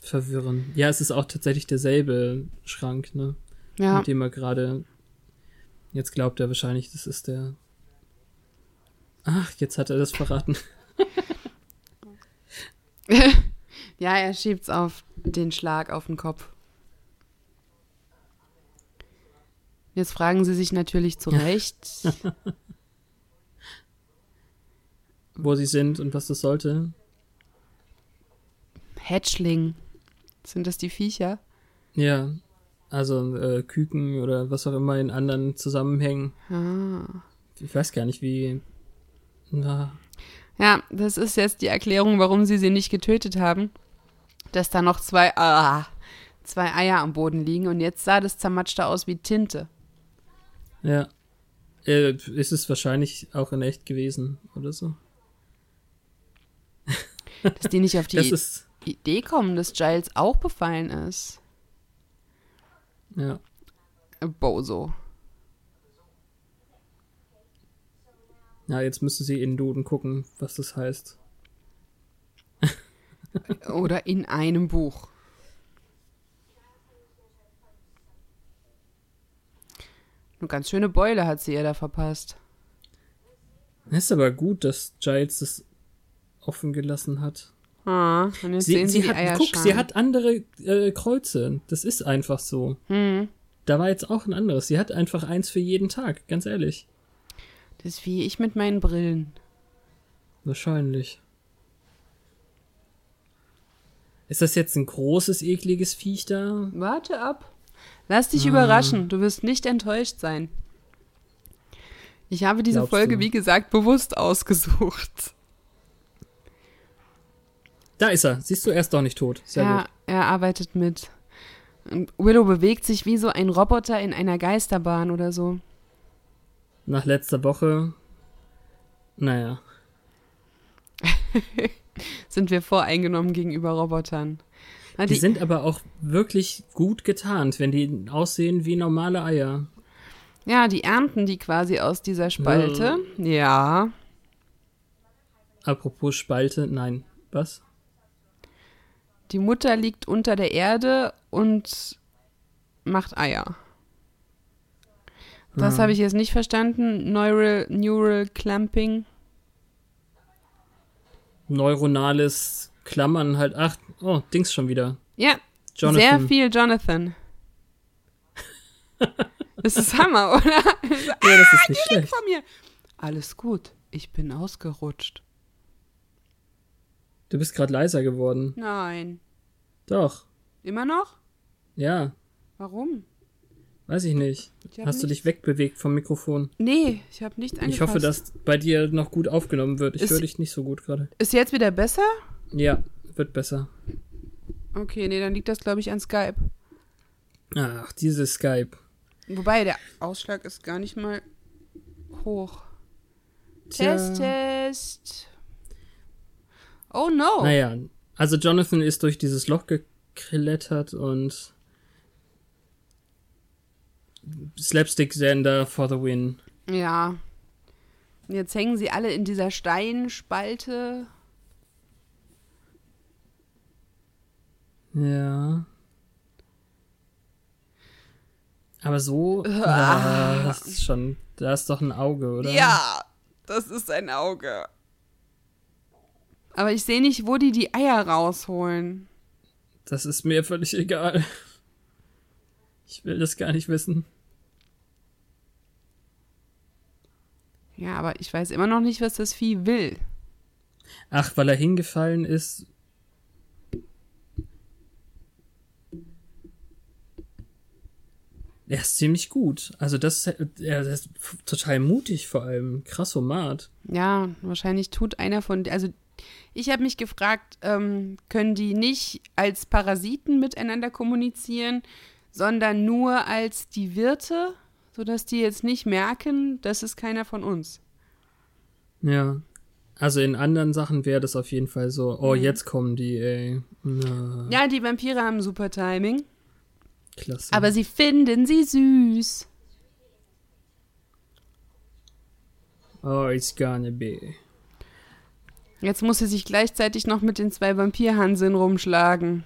verwirren. Ja, es ist auch tatsächlich derselbe Schrank, ne? Ja. Mit dem er gerade. Jetzt glaubt er wahrscheinlich, das ist der. Ach, jetzt hat er das verraten. ja, er schiebt's auf den Schlag auf den Kopf. Jetzt fragen sie sich natürlich zu Recht, wo sie sind und was das sollte. Hatchling. Sind das die Viecher? Ja, also äh, Küken oder was auch immer in anderen Zusammenhängen. Ah. Ich weiß gar nicht, wie. Na. Ja, das ist jetzt die Erklärung, warum sie sie nicht getötet haben. Dass da noch zwei, ah, zwei Eier am Boden liegen und jetzt sah das zermatschte aus wie Tinte. Ja. Äh, ist es wahrscheinlich auch in echt gewesen oder so. Dass die nicht auf die Idee kommen, dass Giles auch befallen ist. Ja. Bozo. Ja, jetzt müssen sie in Duden gucken, was das heißt. Oder in einem Buch. Eine ganz schöne Beule hat sie ihr da verpasst. Ist aber gut, dass Giles das offen gelassen hat. Ah, und jetzt sie, sehen sie, sie hat, guck, sie hat andere äh, Kreuze. Das ist einfach so. Hm. Da war jetzt auch ein anderes. Sie hat einfach eins für jeden Tag, ganz ehrlich. Das ist wie ich mit meinen Brillen. Wahrscheinlich. Ist das jetzt ein großes, ekliges Viech da? Warte ab. Lass dich ah. überraschen. Du wirst nicht enttäuscht sein. Ich habe diese Glaubst Folge, du? wie gesagt, bewusst ausgesucht. Da ist er. Siehst du, er ist doch nicht tot. Sehr ja, gut. er arbeitet mit. Willow bewegt sich wie so ein Roboter in einer Geisterbahn oder so. Nach letzter Woche. Naja. sind wir voreingenommen gegenüber Robotern. Na, die, die, sind aber auch wirklich gut getarnt, wenn die aussehen wie normale Eier. Ja, die ernten die quasi aus dieser Spalte. Ja. ja. Apropos Spalte, nein. Was? Die Mutter liegt unter der Erde und macht Eier. Das habe ich jetzt nicht verstanden. Neural, Neural Clamping. Neuronales Klammern halt. Ach, oh, Dings schon wieder. Ja, Jonathan. sehr viel Jonathan. das ist Hammer, oder? ja, das ist nicht schlecht. Von mir. Alles gut, ich bin ausgerutscht. Du bist gerade leiser geworden. Nein. Doch. Immer noch? Ja. Warum? Weiß ich nicht. Ich Hast du dich wegbewegt vom Mikrofon? Nee, ich habe nicht angepasst. Ich hoffe, dass bei dir noch gut aufgenommen wird. Ich höre dich nicht so gut gerade. Ist jetzt wieder besser? Ja, wird besser. Okay, nee, dann liegt das, glaube ich, an Skype. Ach, dieses Skype. Wobei, der Ausschlag ist gar nicht mal hoch. Tja. Test, Test. Oh no. Naja, also Jonathan ist durch dieses Loch geklettert und Slapstick-Sender for the win. Ja. Jetzt hängen sie alle in dieser Steinspalte. Ja. Aber so, ah. das ist schon, da ist doch ein Auge, oder? Ja, das ist ein Auge. Aber ich sehe nicht, wo die die Eier rausholen. Das ist mir völlig egal. Ich will das gar nicht wissen. Ja, aber ich weiß immer noch nicht, was das Vieh will. Ach, weil er hingefallen ist. Er ist ziemlich gut. Also das, er ist total mutig vor allem. Krassomat. Ja, wahrscheinlich tut einer von, also ich habe mich gefragt, ähm, können die nicht als Parasiten miteinander kommunizieren, sondern nur als die Wirte, sodass die jetzt nicht merken, das ist keiner von uns. Ja. Also in anderen Sachen wäre das auf jeden Fall so, oh, mhm. jetzt kommen die, ey. Na. Ja, die Vampire haben super Timing. Klasse. Aber sie finden sie süß. Oh, it's gonna be. Jetzt muss sie sich gleichzeitig noch mit den zwei Vampirhanseln rumschlagen.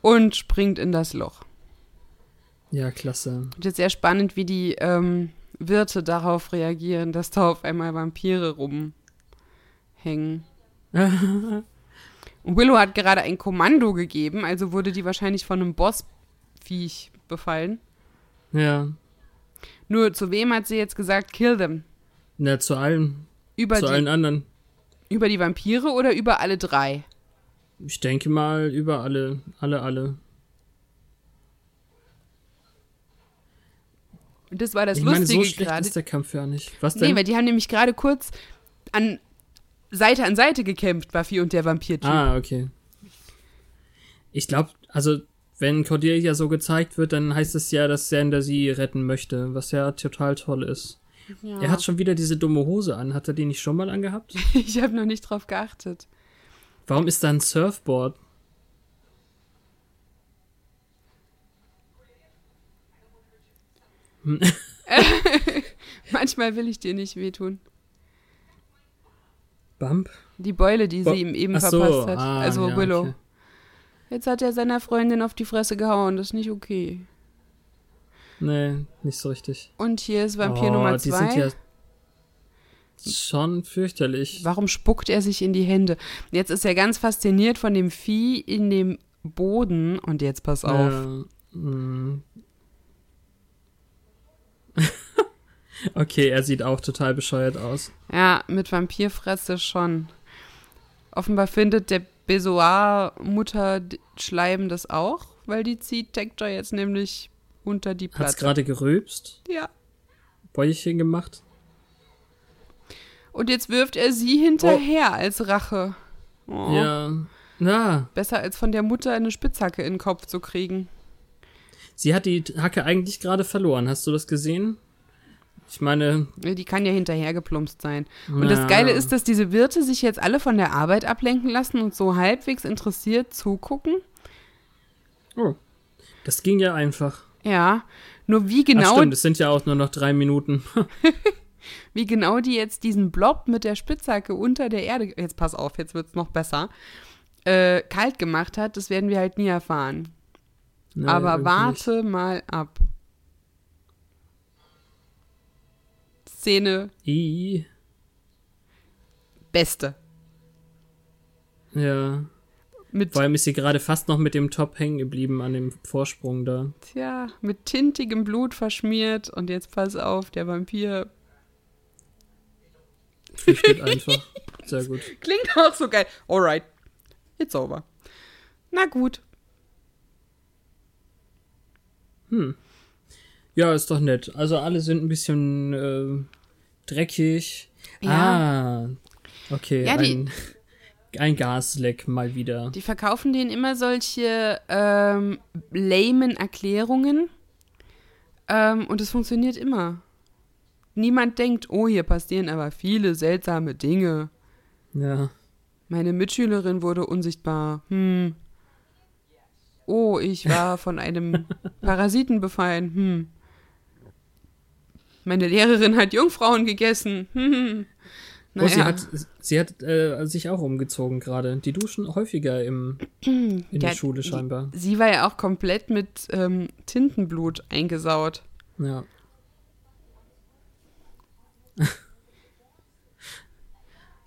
Und springt in das Loch. Ja, klasse. Und jetzt sehr spannend, wie die ähm, Wirte darauf reagieren, dass da auf einmal Vampire rumhängen. Und Willow hat gerade ein Kommando gegeben, also wurde die wahrscheinlich von einem Bossviech befallen. Ja. Nur zu wem hat sie jetzt gesagt, kill them? Na, zu allen. Über zu die, allen anderen. Über die Vampire oder über alle drei? Ich denke mal über alle, alle, alle. Und das war das ich Lustige meine, so schlecht gerade. ist der Kampf ja nicht. Was denn? Nee, weil die haben nämlich gerade kurz an Seite an Seite gekämpft, Buffy und der Vampir-Typ. Ah, okay. Ich glaube, also wenn Cordelia so gezeigt wird, dann heißt es ja, dass Sander sie retten möchte, was ja total toll ist. Ja. Er hat schon wieder diese dumme Hose an. Hat er die nicht schon mal angehabt? ich habe noch nicht drauf geachtet. Warum ist da ein Surfboard? Manchmal will ich dir nicht wehtun. Bump? Die Beule, die Bo sie ihm eben so, verpasst hat. ah, also ja, Willow. okay. Jetzt hat er seiner Freundin auf die Fresse gehauen. Das ist nicht okay. Nee, nicht so richtig. Und hier ist Vampir oh, Nummer Die zwei. sind ja schon fürchterlich. Warum spuckt er sich in die Hände? Jetzt ist er ganz fasziniert von dem Vieh in dem Boden. Und jetzt pass auf. Mm. okay, er sieht auch total bescheuert aus. Ja, mit Vampirfresse schon. Offenbar findet der Besoar-Mutter-Schleim das auch, weil die zieht Tektor jetzt nämlich unter die Hat's Platte. gerade gerülpst? Ja. Bäuchchen gemacht? Und jetzt wirft er sie hinterher als Rache. Oh. Ja. Na, Besser als von der Mutter eine Spitzhacke in den Kopf zu kriegen. sie hat die Hacke eigentlich gerade verloren. Hast du das gesehen? Ich meine, Die kann ja hinterher geplumpst sein. Und Na. das Geile ist, dass diese Wirte sich jetzt alle von der Arbeit ablenken lassen und so halbwegs interessiert zugucken. oh, das ging ja einfach. Ja. Nur wie Ach genau, stimmt, es sind ja auch nur noch drei Minuten. wie genau die jetzt diesen Blob mit der Spitzhacke unter der Erde, jetzt pass auf, jetzt wird's noch besser, äh, kalt gemacht hat, das werden wir halt nie erfahren. Nee, Aber warte mal ab. Szene nicht. I, beste. ja. Mit, Vor allem ist sie gerade fast noch mit dem Top hängen geblieben an dem Vorsprung da. tja, mit tintigem Blut verschmiert. Und jetzt pass auf, der Vampir Flüchtet einfach. Sehr gut. klingt auch so geil. Alright, it's over. Na gut. Ja, ist doch nett. Also alle sind ein bisschen äh, dreckig. Ja. Ah, okay. Ja, die- ein, Gasleck mal wieder. Die verkaufen denen immer solche ähm, lamen Erklärungen. Ähm, und es funktioniert immer. Niemand denkt, oh, hier passieren aber viele seltsame Dinge. Ja. Meine Mitschülerin wurde unsichtbar. Hm. Oh, ich war von einem Parasiten befallen. Hm. Meine Lehrerin hat Jungfrauen gegessen. Hm. Oh, sie Naja. hat, sie hat äh, sich auch umgezogen gerade. Die duschen häufiger im, in Der- der Schule scheinbar. Sie war ja auch komplett mit ähm, Tintenblut eingesaut. Ja.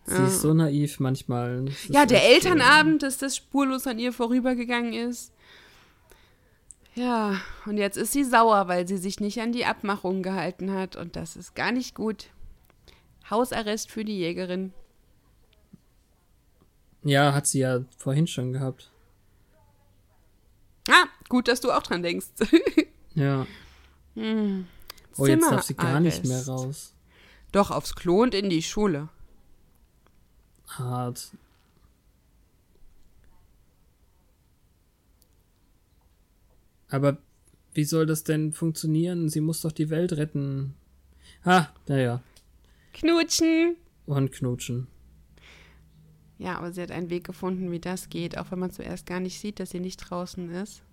sie ist so naiv manchmal. Ja, der echt, äh, Elternabend, dass das spurlos an ihr vorübergegangen ist. Ja, und jetzt ist sie sauer, weil sie sich nicht an die Abmachung gehalten hat. Und das ist gar nicht gut. Hausarrest für die Jägerin. Ja, hat sie ja vorhin schon gehabt. Ah, gut, dass du auch dran denkst. Ja. hm. Oh, jetzt darf sie gar nicht mehr raus. Doch, aufs Klo und in die Schule. Hart. Aber wie soll das denn funktionieren? Sie muss doch die Welt retten. Ah, naja. Knutschen. Und knutschen. Ja, aber sie hat einen Weg gefunden, wie das geht, auch wenn man zuerst gar nicht sieht, dass sie nicht draußen ist.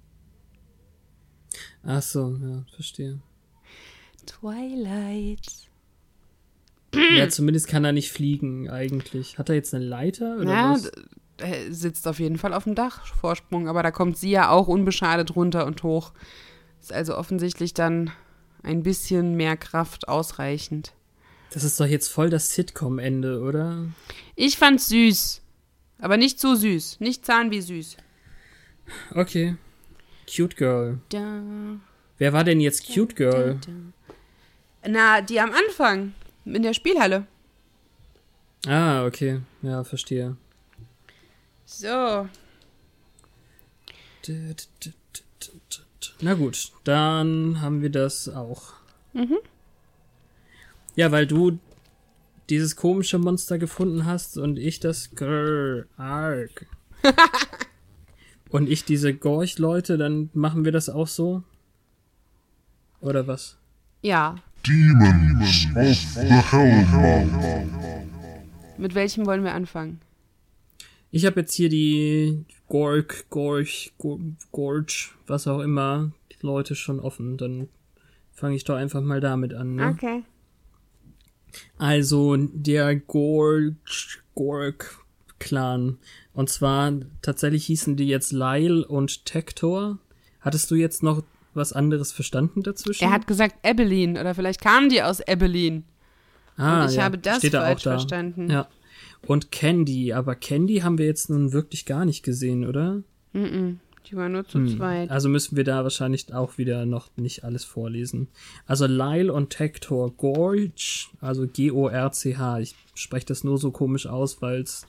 Ach so, ja, verstehe. Twilight. ja, zumindest kann er nicht fliegen, eigentlich. Hat er jetzt eine Leiter oder Ja, was? er sitzt auf jeden Fall auf dem Dachvorsprung, aber da kommt sie ja auch unbeschadet runter und hoch. Ist also offensichtlich dann ein bisschen mehr Kraft ausreichend. Das ist doch jetzt voll das Sitcom-Ende, oder? Ich fand's süß. Aber nicht zu süß. Nicht zahn wie süß. Okay. Cute Girl. Da. Wer war denn jetzt Cute Girl? Da, da, Na, die am Anfang. In der Spielhalle. Ah, okay. Ja, verstehe. So. Na gut, dann haben wir das auch. Mhm. Ja, weil du dieses komische Monster gefunden hast und ich das Grrr, Arg. und ich diese Gorch-Leute, dann machen wir das auch so? Oder was? Ja. Demons of the Hellmouth. Mit welchem wollen wir anfangen? Ich habe jetzt hier die Gork, Gorch, Gorge, was auch immer, die Leute schon offen. Dann fange ich doch einfach mal damit an. Ne? Okay. Also der Gorg, Gorg Clan. Und zwar tatsächlich hießen die jetzt Lyle und Tektor. Hattest du jetzt noch was anderes verstanden dazwischen? Er hat gesagt Ebelin oder vielleicht kamen die aus Ebelin. Ah, und ich ja. habe das Steht falsch da verstanden. Ja. Und Candy, aber Candy haben wir jetzt nun wirklich gar nicht gesehen, oder? Mm, -mm. Die war nur zu hm. zweit. Also müssen wir da wahrscheinlich auch wieder noch nicht alles vorlesen. Also Lyle und Tektor Gorge, also G-O-R-C-H. Ich spreche das nur so komisch aus, weil es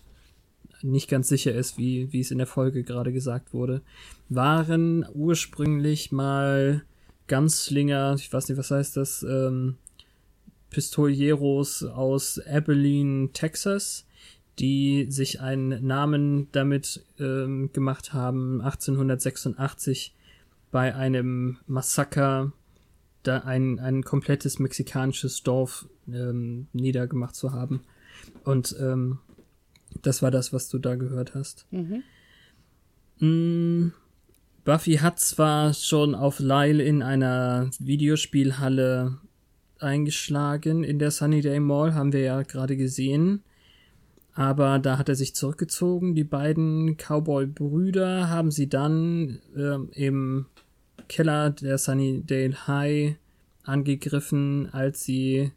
nicht ganz sicher ist, wie, wie es in der Folge gerade gesagt wurde, waren ursprünglich mal Ganzlinger, ich weiß nicht, was heißt das, ähm, Pistolieros aus Abilene, Texas, die sich einen Namen damit ähm, gemacht haben, 1886 bei einem Massaker da ein, ein komplettes mexikanisches Dorf ähm, niedergemacht zu haben. Und ähm, das war das, was du da gehört hast. Mhm. Mm, Buffy hat zwar schon auf Lyle in einer Videospielhalle eingeschlagen in der Sunnydale Mall, haben wir ja gerade gesehen. Aber da hat er sich zurückgezogen. Die beiden Cowboy-Brüder haben sie dann äh, im Keller der Sunnydale High angegriffen, als sie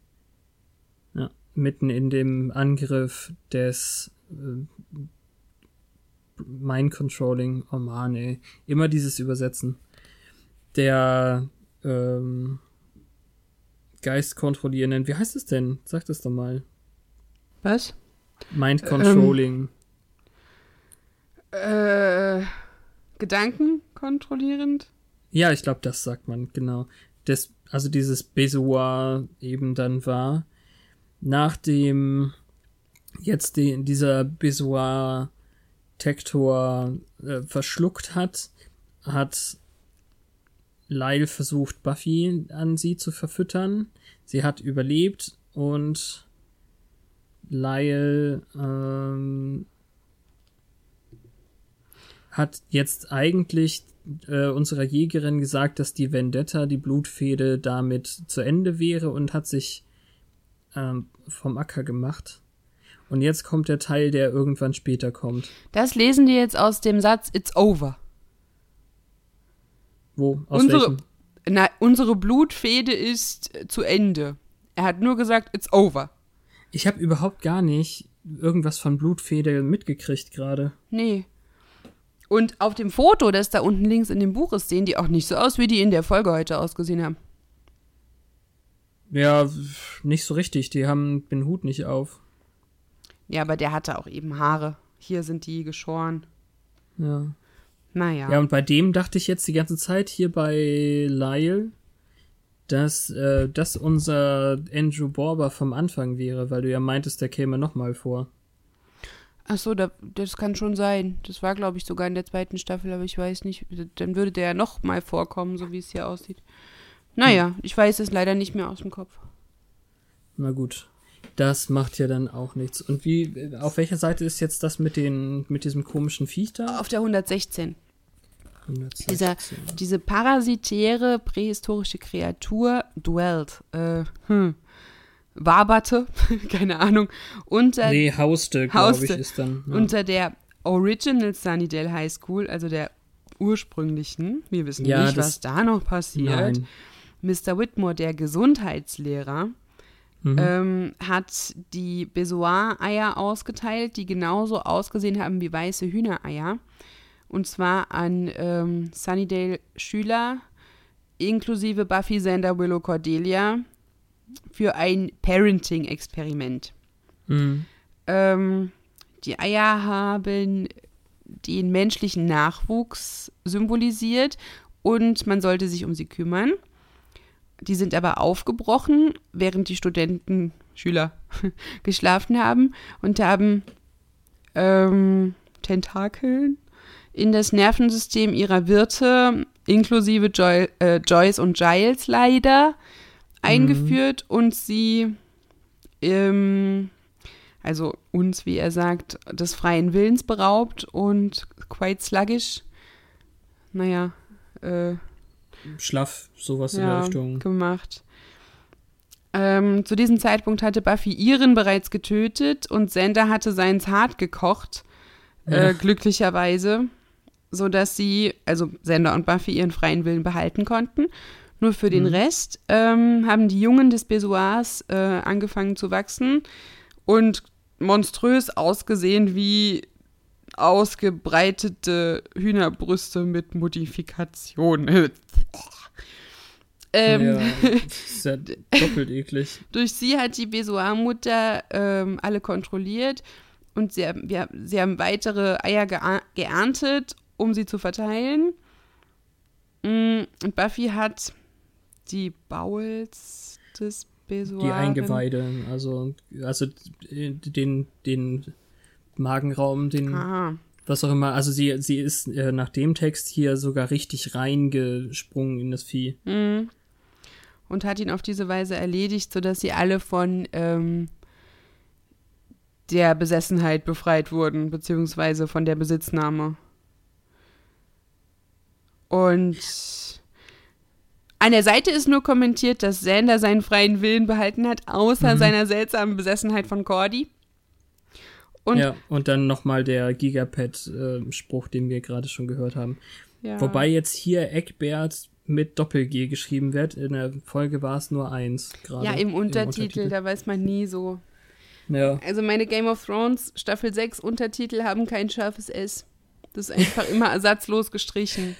ja, mitten in dem Angriff des äh, Mind Controlling, oh man, ey, immer dieses Übersetzen. Der ähm, Geist kontrollierenden, wie heißt es denn? Sag das doch mal. Was? Mind Controlling. Ähm, äh, Gedanken kontrollierend? Ja, ich glaube, das sagt man, genau. Das, also dieses Besoir eben dann war, nachdem jetzt den, dieser Besoir Tektor äh, verschluckt hat, hat Lyle versucht, Buffy an sie zu verfüttern. Sie hat überlebt und Lyle ähm, hat jetzt eigentlich äh, unserer Jägerin gesagt, dass die Vendetta, die Blutfehde, damit zu Ende wäre und hat sich ähm, vom Acker gemacht. Und jetzt kommt der Teil, der irgendwann später kommt. Das lesen die jetzt aus dem Satz It's over. Wo? Aus unsere, welchem? Na, unsere Blutfehde ist zu Ende. Er hat nur gesagt It's over. Ich habe überhaupt gar nicht irgendwas von Blutfede mitgekriegt gerade. Nee. Und auf dem Foto, das da unten links in dem Buch ist, sehen die auch nicht so aus, wie die in der Folge heute ausgesehen haben. Ja, nicht so richtig. Die haben den Hut nicht auf. Ja, aber der hatte auch eben Haare. Hier sind die geschoren. Ja. Naja. Ja, und bei dem dachte ich jetzt die ganze Zeit hier bei Lyle, dass äh, das unser Andrew Borber vom Anfang wäre, weil du ja meintest, der käme nochmal vor. Ach so, da, das kann schon sein. Das war, glaube ich, sogar in der zweiten Staffel, aber ich weiß nicht. Dann würde der ja nochmal vorkommen, so wie es hier aussieht. Naja, hm. ich weiß es leider nicht mehr aus dem Kopf. Na gut. Das macht ja dann auch nichts. Und wie, auf welcher Seite ist jetzt das mit den, mit diesem komischen Viech da? Auf der 116. Dieser, diese parasitäre prähistorische Kreatur dwellt, äh, hm, waberte, keine Ahnung, unter. Nee, hauste, glaube ich, ist dann. Ja. Unter der Original Sunnydale High School, also der ursprünglichen. Wir wissen ja, nicht, was da noch passiert. Nein. Mr. Whitmore, der Gesundheitslehrer, mhm. ähm, hat die Besoir-Eier ausgeteilt, die genauso ausgesehen haben wie weiße Hühnereier. Und zwar an ähm, Sunnydale-Schüler, inklusive Buffy, Sander, Willow, Cordelia, für ein Parenting-Experiment. Mhm. Ähm, die Eier haben den menschlichen Nachwuchs symbolisiert und man sollte sich um sie kümmern. Die sind aber aufgebrochen, während die Studenten, Schüler, geschlafen haben und haben ähm, Tentakeln in das Nervensystem ihrer Wirte, inklusive Joy, äh, Joyce und Giles leider, eingeführt mhm. und sie, ähm, also uns, wie er sagt, des freien Willens beraubt und quite sluggish, naja, äh, schlaff, sowas ja, in der Richtung. gemacht. Ähm, zu diesem Zeitpunkt hatte Buffy ihren bereits getötet und Sander hatte seinen zart gekocht, äh, glücklicherweise, sodass sie, also Sander und Buffy, ihren freien Willen behalten konnten. Nur für den mhm. Rest ähm, haben die Jungen des Besoirs äh, angefangen zu wachsen und monströs ausgesehen wie ausgebreitete Hühnerbrüste mit Modifikation. ähm, ja, ist ja doppelt eklig. Durch sie hat die Besoar-Mutter ähm, alle kontrolliert und sie wir, sie haben weitere Eier geerntet, um sie zu verteilen. Mm, und Buffy hat die Bowels des Besoaren. Die Eingeweide, also, also den, den Magenraum, den. Aha. Was auch immer. Also sie, sie ist äh, nach dem Text hier sogar richtig reingesprungen in das Vieh. Mhm. Und hat ihn auf diese Weise erledigt, sodass sie alle von ähm, der Besessenheit befreit wurden, beziehungsweise von der Besitznahme. Und an der Seite ist nur kommentiert, dass Sander seinen freien Willen behalten hat, außer mhm. seiner seltsamen Besessenheit von Cordy. Und ja, und dann nochmal der Gigapad-Spruch, den wir gerade schon gehört haben. Ja. Wobei jetzt hier Eckbert mit Doppel-G geschrieben wird. In der Folge war es nur eins gerade. Ja, im Untertitel, im Untertitel, da weiß man nie so. Ja. Also meine Game of Thrones Staffel 6 Untertitel haben kein scharfes S. Das ist einfach immer ersatzlos gestrichen.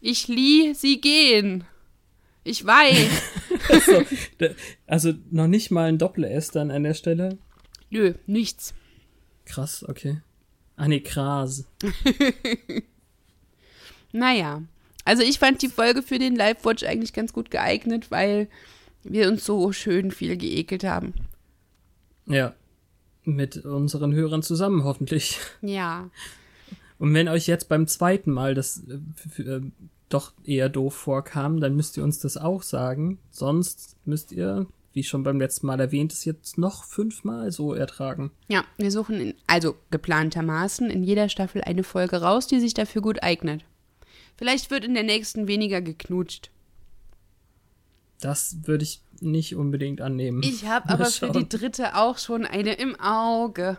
Ich lie sie gehen. Ich weiß. also, also noch nicht mal ein Doppel-S dann an der Stelle? Nö, nichts. Krass, okay. Ah nee, Kras. naja. Also ich fand die Folge für den Live-Watch eigentlich ganz gut geeignet, weil wir uns so schön viel geekelt haben. Ja. Mit unseren Hörern zusammen, hoffentlich. Ja. Und wenn euch jetzt beim zweiten Mal das äh, äh, doch eher doof vorkam, dann müsst ihr uns das auch sagen. Sonst müsst ihr wie schon beim letzten Mal erwähnt, ist jetzt noch fünfmal so ertragen. Ja, wir suchen in, also geplantermaßen in jeder Staffel eine Folge raus, die sich dafür gut eignet. Vielleicht wird in der nächsten weniger geknutscht. Das würde ich nicht unbedingt annehmen. Ich habe aber für die dritte auch schon eine im Auge.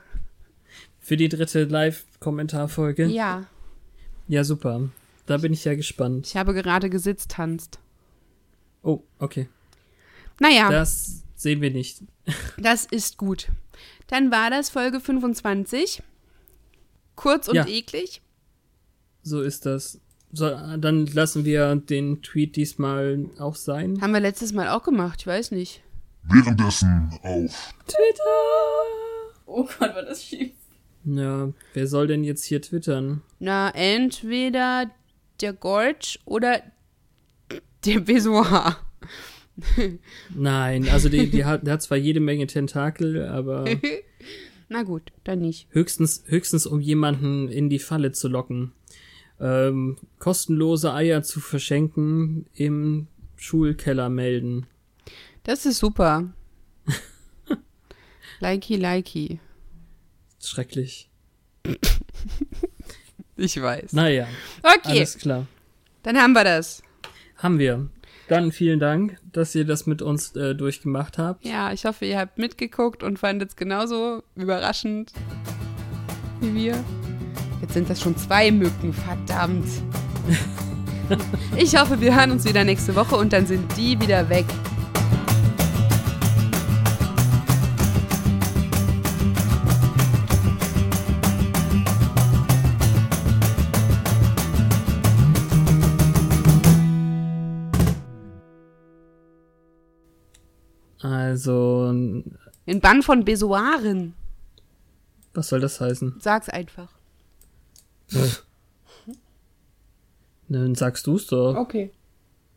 Für die dritte Live-Kommentarfolge? Ja. Ja, super. Da bin ich ja gespannt. Ich habe gerade gesitzt tanzt. Oh, okay. Naja. Das sehen wir nicht. Das ist gut. Dann war das Folge 25. Kurz und ja. eklig. So ist das. So, dann lassen wir den Tweet diesmal auch sein. Haben wir letztes Mal auch gemacht, ich weiß nicht. Währenddessen auf Twitter. Oh Gott, war das schief. Ja, wer soll denn jetzt hier twittern? Na, entweder der Gorge oder der Besoir. Nein, also die, die hat, der hat zwar jede Menge Tentakel, aber. Na gut, dann nicht. Höchstens, höchstens um jemanden in die Falle zu locken. Ähm, kostenlose Eier zu verschenken im Schulkeller melden. Das ist super. likey, likey. Schrecklich. ich weiß. Naja. Okay. Alles klar. Dann haben wir das. Haben wir. Dann vielen Dank, dass ihr das mit uns äh, durchgemacht habt. Ja, ich hoffe, ihr habt mitgeguckt und fandet es genauso überraschend wie wir. Jetzt sind das schon zwei Mücken, verdammt. ich hoffe, wir hören uns wieder nächste Woche und dann sind die wieder weg. Also. In Bann von Besoaren. Was soll das heißen? Sag's einfach. Dann sagst du's doch. Okay.